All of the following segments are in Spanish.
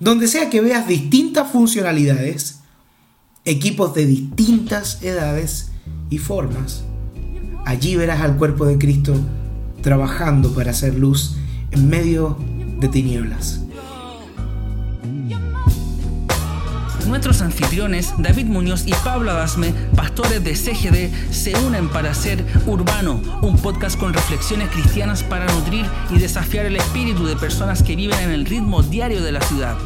Donde sea que veas distintas funcionalidades, equipos de distintas edades y formas, allí verás al cuerpo de Cristo trabajando para hacer luz en medio de tinieblas. Nuestros anfitriones, David Muñoz y Pablo Adasme, pastores de CGD, se unen para hacer Urbano, un podcast con reflexiones cristianas para nutrir y desafiar el espíritu de personas que viven en el ritmo diario de la ciudad.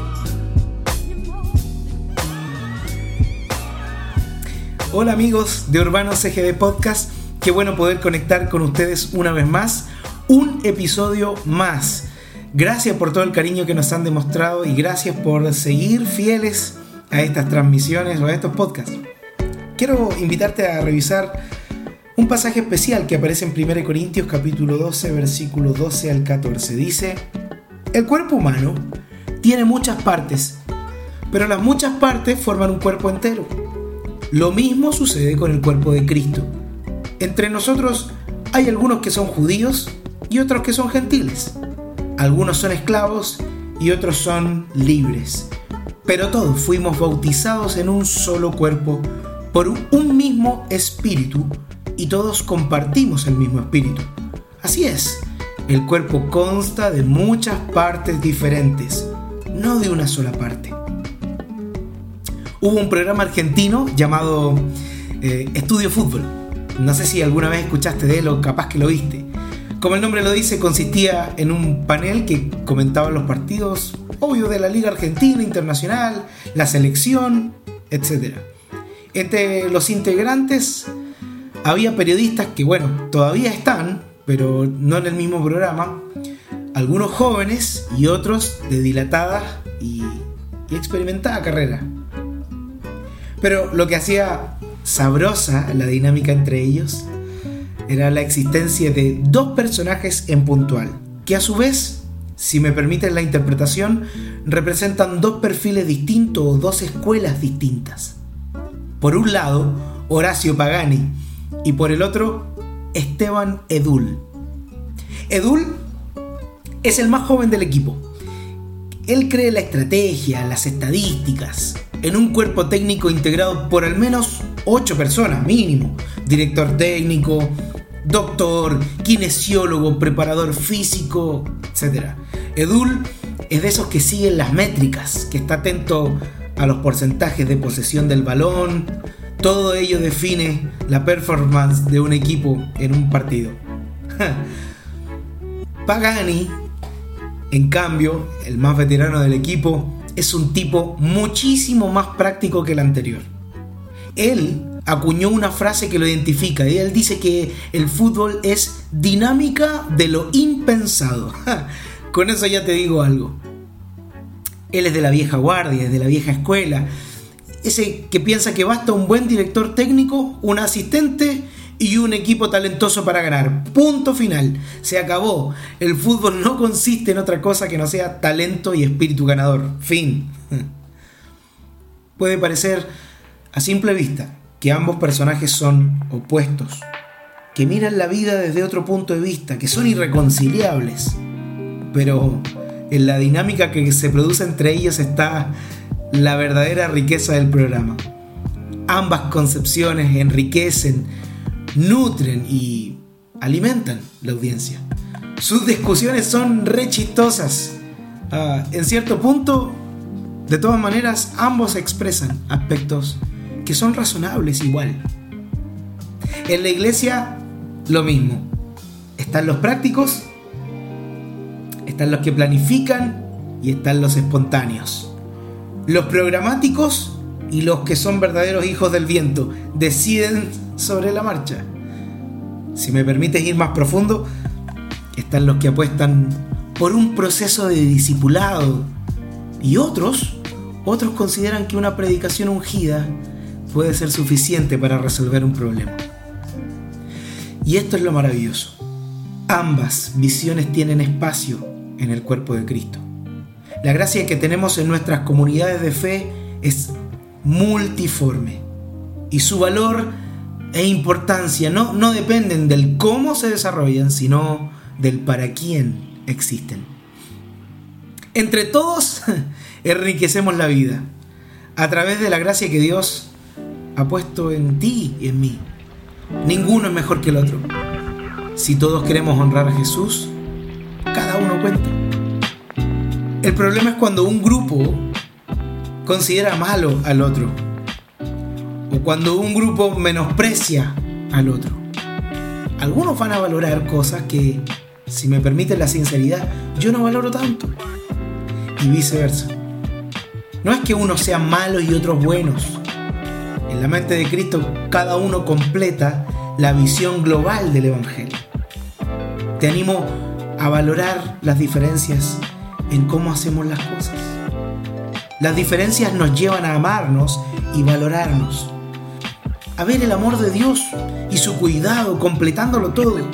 Hola amigos de Urbano CGD Podcast, qué bueno poder conectar con ustedes una vez más, un episodio más. Gracias por todo el cariño que nos han demostrado y gracias por seguir fieles a estas transmisiones o a estos podcasts. Quiero invitarte a revisar un pasaje especial que aparece en 1 Corintios capítulo 12 versículo 12 al 14. Dice, el cuerpo humano tiene muchas partes, pero las muchas partes forman un cuerpo entero. Lo mismo sucede con el cuerpo de Cristo. Entre nosotros hay algunos que son judíos y otros que son gentiles. Algunos son esclavos y otros son libres. Pero todos fuimos bautizados en un solo cuerpo por un mismo espíritu y todos compartimos el mismo espíritu. Así es, el cuerpo consta de muchas partes diferentes, no de una sola parte. Hubo un programa argentino llamado eh, Estudio Fútbol. No sé si alguna vez escuchaste de él o capaz que lo viste. Como el nombre lo dice, consistía en un panel que comentaba los partidos, obvio, de la Liga Argentina, Internacional, la selección, etc. Entre los integrantes había periodistas que, bueno, todavía están, pero no en el mismo programa, algunos jóvenes y otros de dilatada y, y experimentada carrera. Pero lo que hacía sabrosa la dinámica entre ellos era la existencia de dos personajes en puntual, que a su vez, si me permiten la interpretación, representan dos perfiles distintos o dos escuelas distintas. Por un lado, Horacio Pagani y por el otro, Esteban Edul. Edul es el más joven del equipo. Él cree la estrategia, las estadísticas, en un cuerpo técnico integrado por al menos 8 personas mínimo. Director técnico, doctor, kinesiólogo, preparador físico, etc. Edul es de esos que siguen las métricas, que está atento a los porcentajes de posesión del balón. Todo ello define la performance de un equipo en un partido. Pagani, en cambio, el más veterano del equipo, es un tipo muchísimo más práctico que el anterior. Él acuñó una frase que lo identifica y él dice que el fútbol es dinámica de lo impensado. Con eso ya te digo algo. Él es de la vieja guardia, es de la vieja escuela. Ese que piensa que basta un buen director técnico, un asistente y un equipo talentoso para ganar. Punto final. Se acabó. El fútbol no consiste en otra cosa que no sea talento y espíritu ganador. Fin. Puede parecer a simple vista que ambos personajes son opuestos, que miran la vida desde otro punto de vista, que son irreconciliables. Pero en la dinámica que se produce entre ellos está la verdadera riqueza del programa. Ambas concepciones enriquecen, nutren y alimentan la audiencia. Sus discusiones son re chistosas. Ah, en cierto punto, de todas maneras, ambos expresan aspectos que son razonables igual. En la iglesia, lo mismo. Están los prácticos, están los que planifican y están los espontáneos. Los programáticos y los que son verdaderos hijos del viento deciden sobre la marcha. Si me permites ir más profundo, están los que apuestan por un proceso de discipulado Y otros, otros consideran que una predicación ungida puede ser suficiente para resolver un problema. Y esto es lo maravilloso. Ambas visiones tienen espacio en el cuerpo de Cristo. La gracia que tenemos en nuestras comunidades de fe es multiforme y su valor e importancia no, dependen del cómo se desarrollan, sino del para quién existen. Entre todos enriquecemos la vida a través de la gracia que Dios ha puesto en ti y en mí. Ninguno es mejor que el otro. Si todos queremos honrar a Jesús, cada uno cuenta. El problema es cuando un grupo considera malo al otro cuando un grupo menosprecia al otro. Algunos van a valorar cosas que, si me permiten la sinceridad, yo no valoro tanto. Y viceversa. No es que unos sean malos y otros buenos. En la mente de Cristo cada uno completa la visión global del Evangelio. Te animo a valorar las diferencias en cómo hacemos las cosas. Las diferencias nos llevan a amarnos y valorarnos a ver el amor de Dios y su cuidado completándolo todo.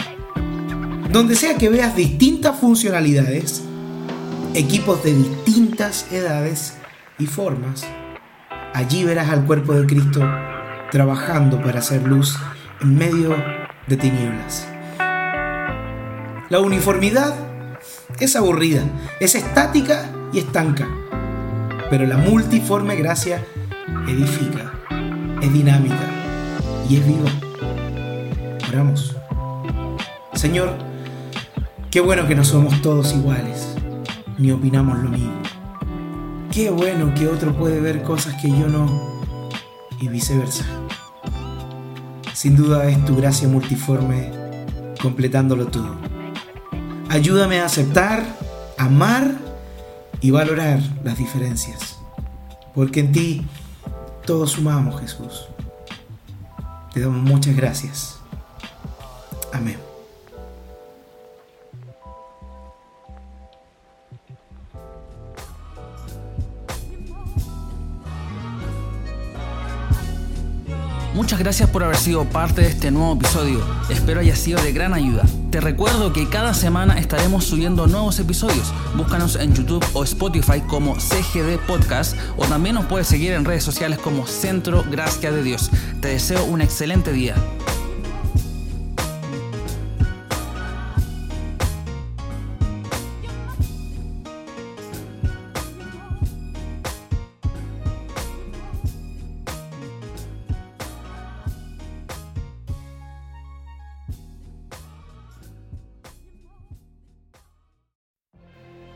Donde sea que veas distintas funcionalidades, equipos de distintas edades y formas, allí verás al cuerpo de Cristo trabajando para hacer luz en medio de tinieblas. La uniformidad es aburrida, es estática y estanca, pero la multiforme gracia edifica, es dinámica y es vivo. Oramos. Señor, qué bueno que no somos todos iguales, ni opinamos lo mismo. Qué bueno que otro puede ver cosas que yo no, y viceversa. Sin duda es tu gracia multiforme completándolo todo. Ayúdame a aceptar, amar y valorar las diferencias, porque en ti todos sumamos, Jesús. Te damos muchas gracias. Amén. Muchas gracias por haber sido parte de este nuevo episodio. Espero haya sido de gran ayuda. Te recuerdo que cada semana estaremos subiendo nuevos episodios. Búscanos en YouTube o Spotify como CGD Podcast o también nos puedes seguir en redes sociales como Centro Gracia de Dios. Te deseo un excelente día.